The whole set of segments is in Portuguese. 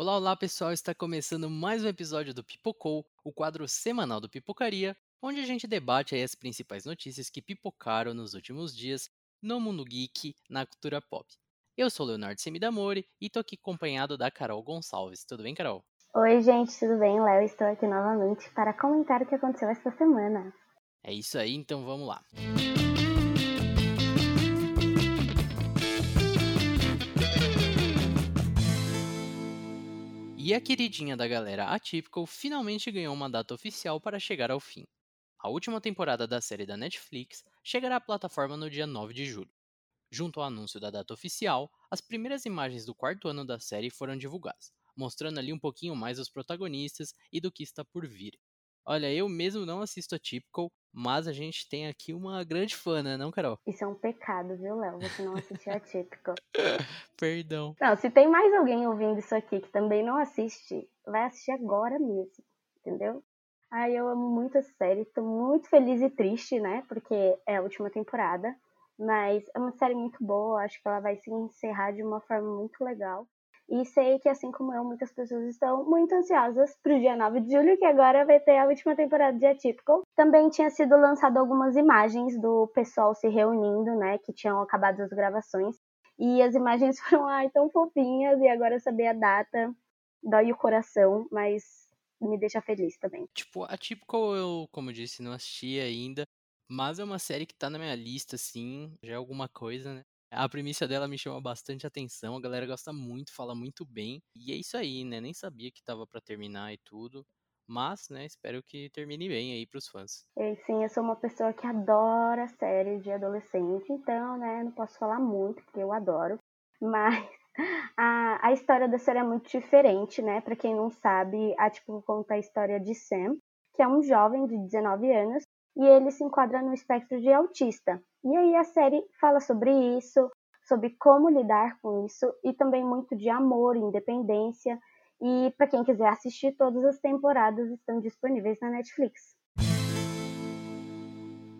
Olá, olá pessoal, está começando mais um episódio do Pipocou, o quadro semanal do Pipocaria, onde a gente debate as principais notícias que pipocaram nos últimos dias no mundo geek, na cultura pop. Eu sou Leonardo Semidamore e estou aqui acompanhado da Carol Gonçalves. Tudo bem, Carol? Oi, gente, tudo bem? Léo, estou aqui novamente para comentar o que aconteceu esta semana. É isso aí, então vamos lá. E a queridinha da galera Atypical finalmente ganhou uma data oficial para chegar ao fim. A última temporada da série da Netflix chegará à plataforma no dia 9 de julho. Junto ao anúncio da data oficial, as primeiras imagens do quarto ano da série foram divulgadas, mostrando ali um pouquinho mais os protagonistas e do que está por vir. Olha, eu mesmo não assisto a Typical, mas a gente tem aqui uma grande fã, né, não, Carol? Isso é um pecado, viu, Léo? Você não assistiu a Typical. Perdão. Não, se tem mais alguém ouvindo isso aqui que também não assiste, vai assistir agora mesmo, entendeu? Ai, eu amo muito essa série, tô muito feliz e triste, né? Porque é a última temporada. Mas é uma série muito boa, acho que ela vai se encerrar de uma forma muito legal. E sei que, assim como eu, muitas pessoas estão muito ansiosas para o dia 9 de julho, que agora vai ter a última temporada de Atypical. Também tinha sido lançado algumas imagens do pessoal se reunindo, né, que tinham acabado as gravações. E as imagens foram, ai, tão fofinhas, e agora saber a data dói o coração, mas me deixa feliz também. Tipo, Atypical eu, como eu disse, não assisti ainda, mas é uma série que tá na minha lista, assim, já é alguma coisa, né? A premissa dela me chama bastante atenção, a galera gosta muito, fala muito bem. E é isso aí, né? Nem sabia que tava para terminar e tudo. Mas, né, espero que termine bem aí pros fãs. E, sim, eu sou uma pessoa que adora séries de adolescente, então, né, não posso falar muito, porque eu adoro. Mas a, a história da série é muito diferente, né? Para quem não sabe, a tipo conta a história de Sam, que é um jovem de 19 anos e ele se enquadra no espectro de autista. E aí a série fala sobre isso, sobre como lidar com isso e também muito de amor, independência. E para quem quiser assistir, todas as temporadas estão disponíveis na Netflix.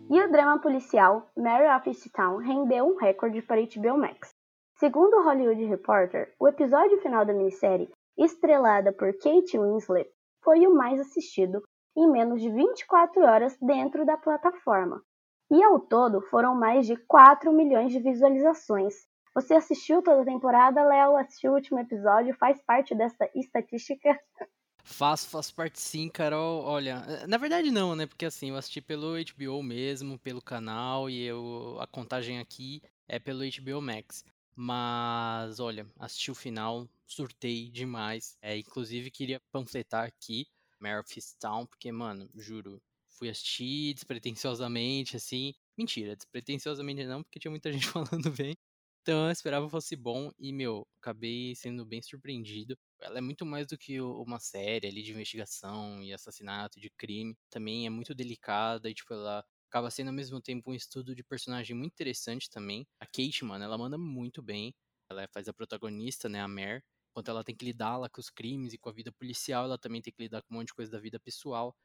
E o drama policial Mary of Easttown rendeu um recorde para HBO Max. Segundo o Hollywood Reporter, o episódio final da minissérie, estrelada por Kate Winslet, foi o mais assistido em menos de 24 horas dentro da plataforma. E ao todo foram mais de 4 milhões de visualizações. Você assistiu toda a temporada, Léo? Assistiu o último episódio? Faz parte dessa estatística? Faço, faço parte sim, Carol. Olha, na verdade não, né? Porque assim, eu assisti pelo HBO mesmo, pelo canal, e eu a contagem aqui é pelo HBO Max. Mas, olha, assisti o final, surtei demais. É, inclusive, queria panfletar aqui Mare Town, porque, mano, juro, fui assistir despretensiosamente, assim. Mentira, despretensiosamente não, porque tinha muita gente falando bem. Então eu esperava fosse bom e, meu, acabei sendo bem surpreendido. Ela é muito mais do que uma série ali de investigação e assassinato, de crime. Também é muito delicada e, tipo, ela acaba sendo ao mesmo tempo um estudo de personagem muito interessante também. A Kate, mano, ela manda muito bem. Ela faz a protagonista, né, a Mare enquanto ela tem que lidar lá com os crimes e com a vida policial, ela também tem que lidar com um monte de coisa da vida pessoal.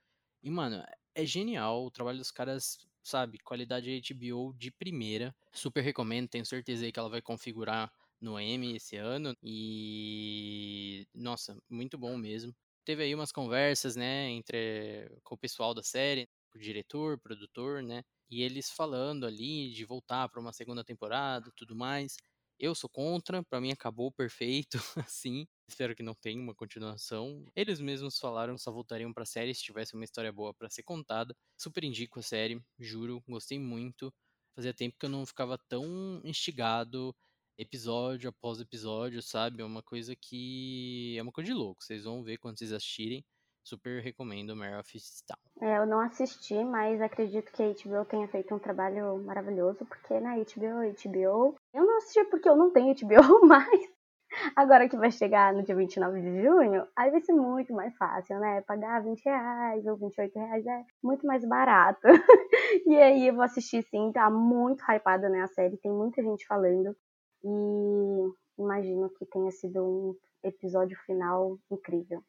E, mano, é genial o trabalho dos caras, sabe? Qualidade HBO de primeira. Super recomendo, tenho certeza aí que ela vai configurar no M esse ano. E. Nossa, muito bom mesmo. Teve aí umas conversas, né, entre com o pessoal da série, o diretor, produtor, né? E eles falando ali de voltar para uma segunda temporada, tudo mais. Eu sou contra, para mim acabou perfeito, assim. Espero que não tenha uma continuação. Eles mesmos falaram que só voltariam pra série se tivesse uma história boa para ser contada. Super indico a série, juro, gostei muito. Fazia tempo que eu não ficava tão instigado episódio após episódio, sabe? É uma coisa que é uma coisa de louco. Vocês vão ver quando vocês assistirem. Super recomendo Mare of Town. É, eu não assisti, mas acredito que a HBO tenha feito um trabalho maravilhoso, porque na HBO, HBO... Eu não assisti porque eu não tenho HBO, mas agora que vai chegar no dia 29 de junho, aí vai ser muito mais fácil, né? Pagar 20 reais ou 28 reais é muito mais barato. e aí eu vou assistir sim, tá muito hypada né, a série, tem muita gente falando. E imagino que tenha sido um episódio final incrível.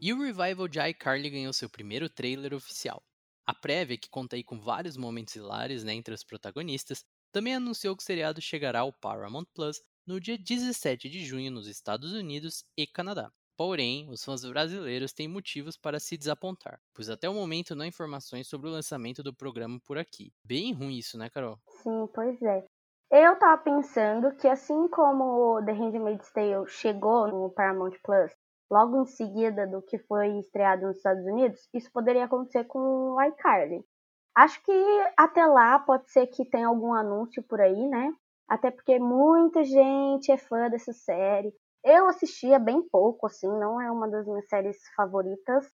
E o revival de iCarly ganhou seu primeiro trailer oficial. A prévia, que conta aí com vários momentos hilários né, entre os protagonistas, também anunciou que o seriado chegará ao Paramount Plus no dia 17 de junho nos Estados Unidos e Canadá. Porém, os fãs brasileiros têm motivos para se desapontar, pois até o momento não há informações sobre o lançamento do programa por aqui. Bem ruim isso, né, Carol? Sim, pois é. Eu tava pensando que assim como The Handmaid's Tale chegou no Paramount Plus logo em seguida do que foi estreado nos Estados Unidos, isso poderia acontecer com o iCarly. Acho que até lá pode ser que tenha algum anúncio por aí, né? Até porque muita gente é fã dessa série. Eu assistia bem pouco, assim, não é uma das minhas séries favoritas,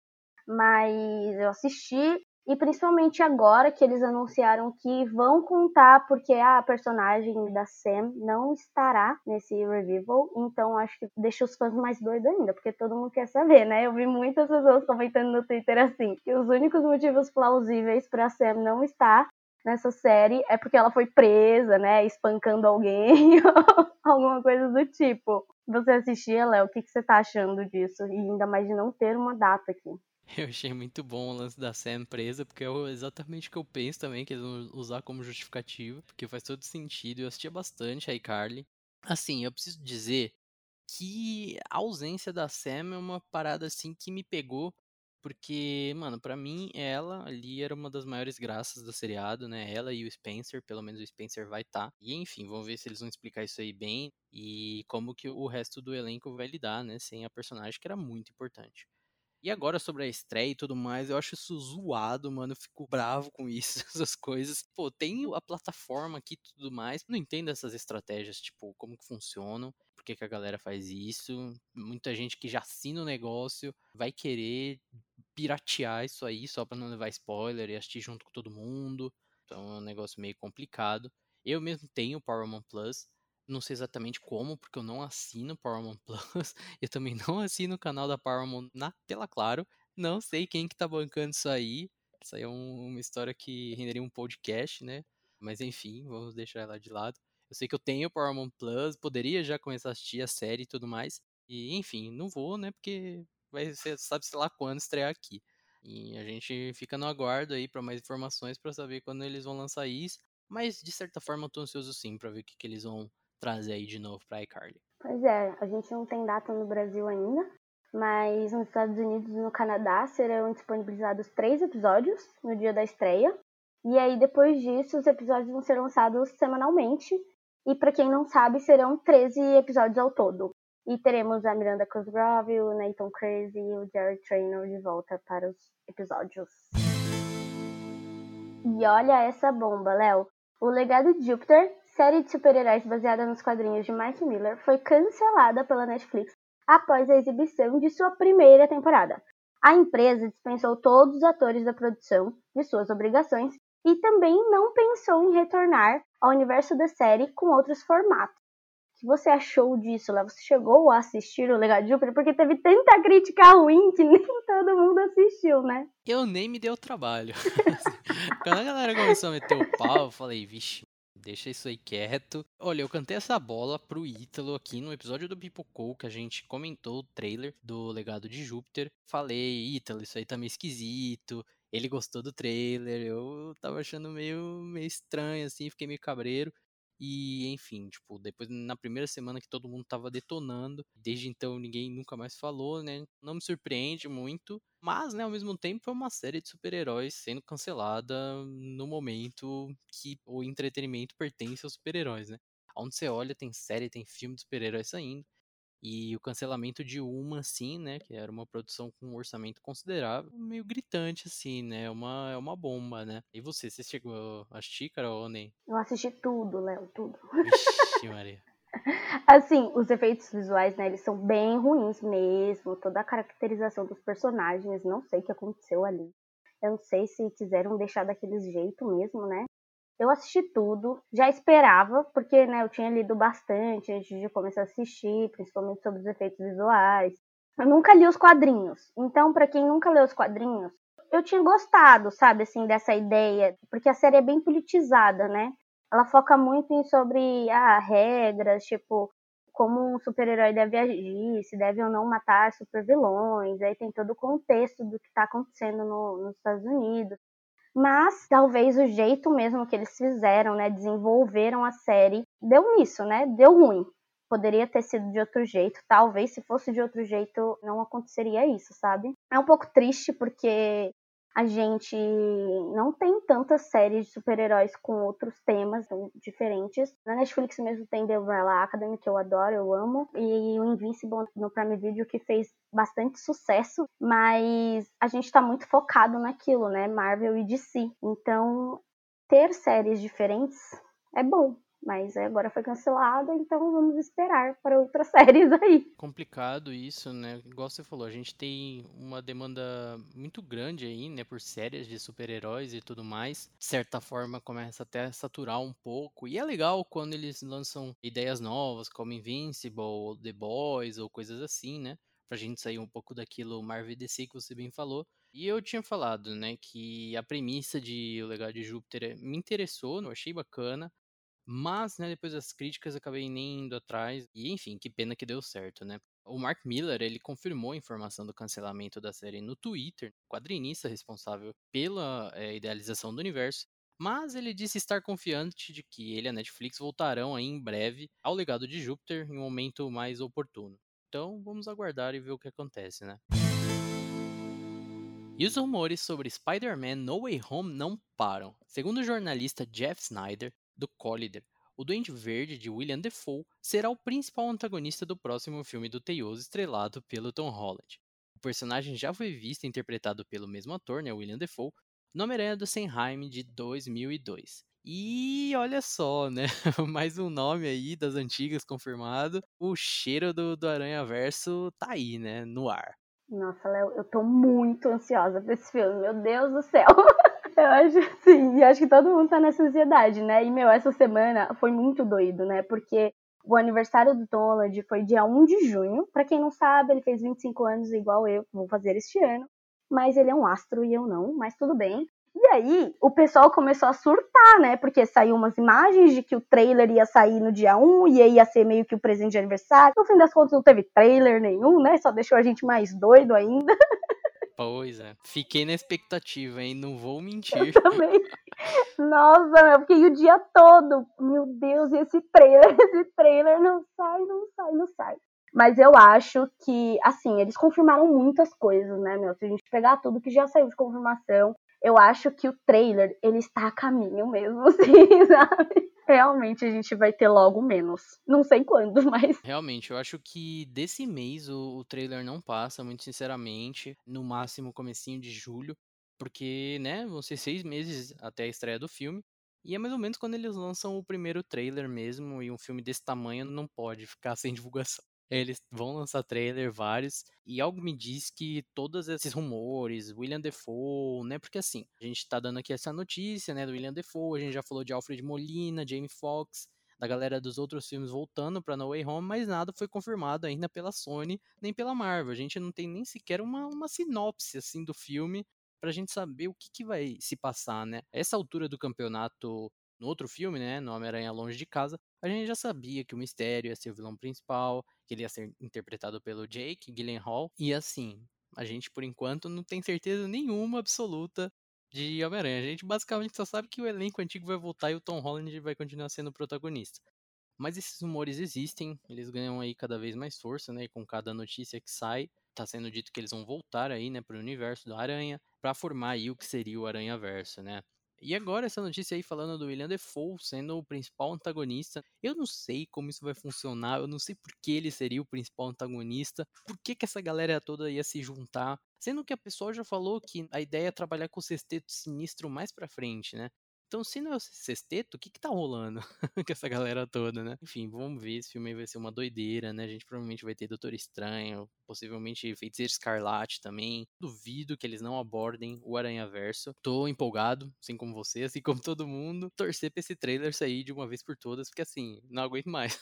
mas eu assisti e principalmente agora que eles anunciaram que vão contar porque a personagem da Sam não estará nesse revival, então acho que deixa os fãs mais doidos ainda, porque todo mundo quer saber, né? Eu vi muitas pessoas comentando no Twitter assim, que os únicos motivos plausíveis para Sam não estar nessa série é porque ela foi presa, né, espancando alguém, alguma coisa do tipo. Você assistia, Léo, o que, que você tá achando disso? E ainda mais de não ter uma data aqui. Eu achei muito bom o lance da Sam presa, porque é exatamente o que eu penso também, que eles vão usar como justificativa, porque faz todo sentido. Eu assistia bastante a iCarly. Assim, eu preciso dizer que a ausência da Sam é uma parada assim que me pegou, porque, mano, para mim ela ali era uma das maiores graças do seriado, né? Ela e o Spencer, pelo menos o Spencer vai estar. Tá. E enfim, vamos ver se eles vão explicar isso aí bem e como que o resto do elenco vai lidar, né, sem a personagem que era muito importante. E agora sobre a estreia e tudo mais, eu acho isso zoado, mano. Eu fico bravo com isso, essas coisas. Pô, tem a plataforma aqui e tudo mais. Não entendo essas estratégias, tipo, como que funcionam, por que, que a galera faz isso. Muita gente que já assina o negócio vai querer piratear isso aí só pra não levar spoiler e assistir junto com todo mundo. Então é um negócio meio complicado. Eu mesmo tenho o Paramount Plus, não sei exatamente como, porque eu não assino Paramount Plus. Eu também não assino o canal da Paramount na tela claro. Não sei quem que tá bancando isso aí. Isso aí é um, uma história que renderia um podcast, né? Mas enfim, vamos deixar ela de lado. Eu sei que eu tenho Paramount Plus, poderia já começar a assistir a série e tudo mais. E enfim, não vou, né? Porque vai ser, sabe sei lá quando estrear aqui. E a gente fica no aguardo aí para mais informações para saber quando eles vão lançar isso. Mas de certa forma eu tô ansioso sim para ver o que, que eles vão trazer aí de novo pra iCarly? Pois é, a gente não tem data no Brasil ainda, mas nos Estados Unidos e no Canadá serão disponibilizados três episódios no dia da estreia. E aí, depois disso, os episódios vão ser lançados semanalmente. E para quem não sabe, serão 13 episódios ao todo. E teremos a Miranda Cosgrove, o Nathan Crazy e o Jerry Traynor de volta para os episódios. E olha essa bomba, Léo. O Legado de Júpiter série de super-heróis baseada nos quadrinhos de Mike Miller, foi cancelada pela Netflix após a exibição de sua primeira temporada. A empresa dispensou todos os atores da produção de suas obrigações e também não pensou em retornar ao universo da série com outros formatos. O que você achou disso, Léo? Você chegou a assistir o Legado de Júpiter? Porque teve tanta crítica ruim que nem todo mundo assistiu, né? Eu nem me deu trabalho. Quando a galera começou a meter o pau, eu falei, vixe, deixa isso aí quieto. Olha, eu cantei essa bola pro Ítalo aqui no episódio do Pipocou, que a gente comentou o trailer do Legado de Júpiter. Falei, Ítalo, isso aí tá meio esquisito. Ele gostou do trailer, eu tava achando meio, meio estranho, assim, fiquei meio cabreiro. E, enfim, tipo, depois na primeira semana que todo mundo tava detonando, desde então ninguém nunca mais falou, né? Não me surpreende muito, mas, né, ao mesmo tempo é uma série de super-heróis sendo cancelada no momento que o entretenimento pertence aos super-heróis, né? Onde você olha, tem série, tem filme de super-heróis saindo. E o cancelamento de uma, assim, né? Que era uma produção com um orçamento considerável, meio gritante, assim, né? É uma, é uma bomba, né? E você, você chegou a assistir, Carol, ou nem? Eu assisti tudo, Léo, tudo. Vixe, Maria. assim, os efeitos visuais, né? Eles são bem ruins mesmo. Toda a caracterização dos personagens, não sei o que aconteceu ali. Eu não sei se quiseram deixar daquele jeito mesmo, né? Eu assisti tudo, já esperava, porque né, eu tinha lido bastante antes de começar a assistir, principalmente sobre os efeitos visuais. Eu nunca li os quadrinhos, então para quem nunca leu os quadrinhos, eu tinha gostado, sabe, assim, dessa ideia, porque a série é bem politizada, né? Ela foca muito em sobre ah, regras, tipo como um super-herói deve agir, se deve ou não matar super-vilões, aí tem todo o contexto do que está acontecendo no, nos Estados Unidos. Mas talvez o jeito mesmo que eles fizeram, né, desenvolveram a série, deu nisso, né? Deu ruim. Poderia ter sido de outro jeito. Talvez se fosse de outro jeito não aconteceria isso, sabe? É um pouco triste porque a gente não tem tantas séries de super-heróis com outros temas diferentes. Na Netflix mesmo tem The Umbrella Academy, que eu adoro, eu amo, e o Invincible no Prime Video, que fez bastante sucesso, mas a gente tá muito focado naquilo, né? Marvel e DC. Então, ter séries diferentes é bom mas agora foi cancelada, então vamos esperar para outras séries aí. Complicado isso, né? Igual você falou, a gente tem uma demanda muito grande aí, né, por séries de super-heróis e tudo mais. De certa forma, começa até a saturar um pouco. E é legal quando eles lançam ideias novas, como Invincible, The Boys, ou coisas assim, né? Pra gente sair um pouco daquilo Marvel DC que você bem falou. E eu tinha falado, né, que a premissa de O Legado de Júpiter me interessou, eu achei bacana. Mas, né, depois das críticas, acabei nem indo atrás. E, enfim, que pena que deu certo, né? O Mark Miller, ele confirmou a informação do cancelamento da série no Twitter, quadrinista responsável pela é, idealização do universo, mas ele disse estar confiante de que ele e a Netflix voltarão aí em breve ao legado de Júpiter em um momento mais oportuno. Então, vamos aguardar e ver o que acontece, né? E os rumores sobre Spider-Man No Way Home não param. Segundo o jornalista Jeff Snyder, do Collider, o Duende Verde de William Defoe será o principal antagonista do próximo filme do Teioso estrelado pelo Tom Holland. O personagem já foi visto e interpretado pelo mesmo ator, né, William Defoe, no Homem-Aranha do Senheim de 2002. E olha só, né? Mais um nome aí das antigas confirmado. O cheiro do, do Aranha Verso tá aí, né? No ar. Nossa, Léo, eu tô muito ansiosa pra esse filme. Meu Deus do céu. Eu acho sim, e acho que todo mundo tá nessa ansiedade, né? E, meu, essa semana foi muito doido, né? Porque o aniversário do Holland foi dia 1 de junho. Para quem não sabe, ele fez 25 anos igual eu, vou fazer este ano. Mas ele é um astro e eu não, mas tudo bem. E aí, o pessoal começou a surtar, né? Porque saiu umas imagens de que o trailer ia sair no dia 1 e aí ia ser meio que o presente de aniversário. No fim das contas, não teve trailer nenhum, né? Só deixou a gente mais doido ainda. Pois é. Fiquei na expectativa, hein? Não vou mentir. Eu também. Nossa, meu, fiquei o dia todo. Meu Deus, esse trailer, esse trailer não sai, não sai, não sai. Mas eu acho que, assim, eles confirmaram muitas coisas, né, meu? Se a gente pegar tudo que já saiu de confirmação, eu acho que o trailer, ele está a caminho mesmo, assim, sabe? Realmente a gente vai ter logo menos. Não sei quando, mas. Realmente, eu acho que desse mês o, o trailer não passa, muito sinceramente. No máximo comecinho de julho. Porque, né, vão ser seis meses até a estreia do filme. E é mais ou menos quando eles lançam o primeiro trailer mesmo. E um filme desse tamanho não pode ficar sem divulgação. Eles vão lançar trailer, vários, e algo me diz que todos esses rumores, William Defoe, né? Porque assim, a gente tá dando aqui essa notícia, né, do William Defoe, a gente já falou de Alfred Molina, Jamie Foxx, da galera dos outros filmes voltando para No Way Home, mas nada foi confirmado ainda pela Sony nem pela Marvel. A gente não tem nem sequer uma, uma sinopse assim do filme pra gente saber o que, que vai se passar, né? Essa altura do campeonato no outro filme, né, no Homem-Aranha Longe de Casa, a gente já sabia que o Mistério ia ser o vilão principal, que ele ia ser interpretado pelo Jake Gyllenhaal, e assim, a gente por enquanto não tem certeza nenhuma absoluta de Homem-Aranha. A gente basicamente só sabe que o elenco antigo vai voltar e o Tom Holland vai continuar sendo o protagonista. Mas esses rumores existem, eles ganham aí cada vez mais força, né? E com cada notícia que sai, tá sendo dito que eles vão voltar aí, né, pro universo do Aranha, para formar aí o que seria o Aranha Verso, né? E agora essa notícia aí falando do William Defoe sendo o principal antagonista. Eu não sei como isso vai funcionar, eu não sei por que ele seria o principal antagonista, por que, que essa galera toda ia se juntar. Sendo que a pessoa já falou que a ideia é trabalhar com o sexteto sinistro mais pra frente, né? Então, se não é o sexteto, o que que tá rolando com essa galera toda, né? Enfim, vamos ver. Esse filme vai ser uma doideira, né? A gente provavelmente vai ter Doutor Estranho, possivelmente Feiticeiro Escarlate também. Duvido que eles não abordem o Aranha Verso. Tô empolgado, assim como você, assim como todo mundo. Torcer pra esse trailer sair de uma vez por todas, porque assim, não aguento mais.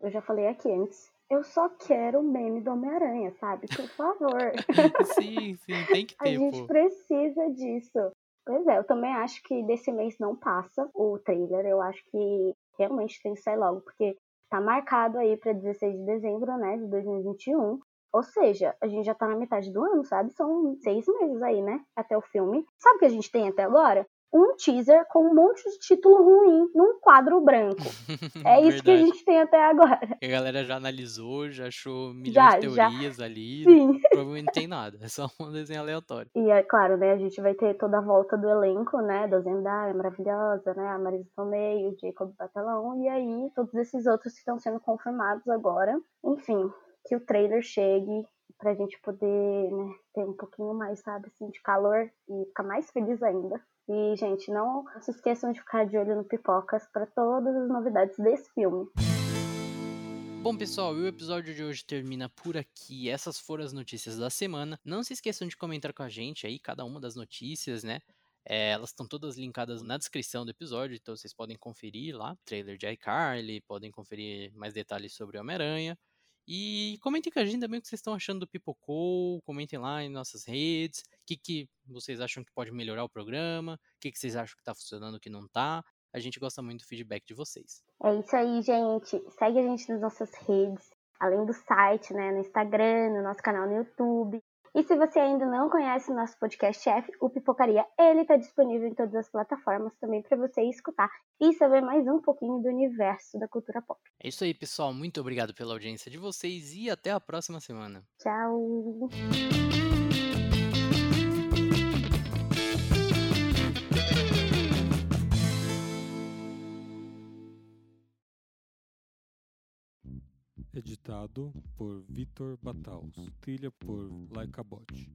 Eu já falei aqui antes. Eu só quero o meme do Homem-Aranha, sabe? Por favor. sim, sim, tem que ter. A gente pô. precisa disso. Pois é, eu também acho que desse mês não passa o trailer. Eu acho que realmente tem que sair logo, porque tá marcado aí para 16 de dezembro, né, de 2021. Ou seja, a gente já tá na metade do ano, sabe? São seis meses aí, né? Até o filme. Sabe o que a gente tem até agora? Um teaser com um monte de título ruim num quadro branco. É isso que a gente tem até agora. A galera já analisou, já achou milhões já, de teorias já. ali. Sim. Provavelmente não tem nada, é só um desenho aleatório. E é claro, né, a gente vai ter toda a volta do elenco, né, da Zendaya, maravilhosa, né, a Marisa Tomei, o Jacob Batalão, e aí todos esses outros que estão sendo confirmados agora. Enfim, que o trailer chegue pra gente poder né, ter um pouquinho mais, sabe, assim, de calor e ficar mais feliz ainda. E, gente, não se esqueçam de ficar de olho no Pipocas para todas as novidades desse filme. Bom, pessoal, o episódio de hoje termina por aqui. Essas foram as notícias da semana. Não se esqueçam de comentar com a gente aí, cada uma das notícias, né? É, elas estão todas linkadas na descrição do episódio, então vocês podem conferir lá. Trailer de iCarly, podem conferir mais detalhes sobre Homem-Aranha. E comentem com a gente também o que vocês estão achando do Pipocou, comentem lá em nossas redes, o que, que vocês acham que pode melhorar o programa, o que, que vocês acham que está funcionando, que não está. A gente gosta muito do feedback de vocês. É isso aí, gente. Segue a gente nas nossas redes, além do site, né, no Instagram, no nosso canal no YouTube. E se você ainda não conhece o nosso podcast chefe, o Pipocaria, ele está disponível em todas as plataformas também para você escutar e saber mais um pouquinho do universo da cultura pop. É isso aí, pessoal. Muito obrigado pela audiência de vocês e até a próxima semana. Tchau! Editado por Vitor Bataus. Trilha por Laika Bot.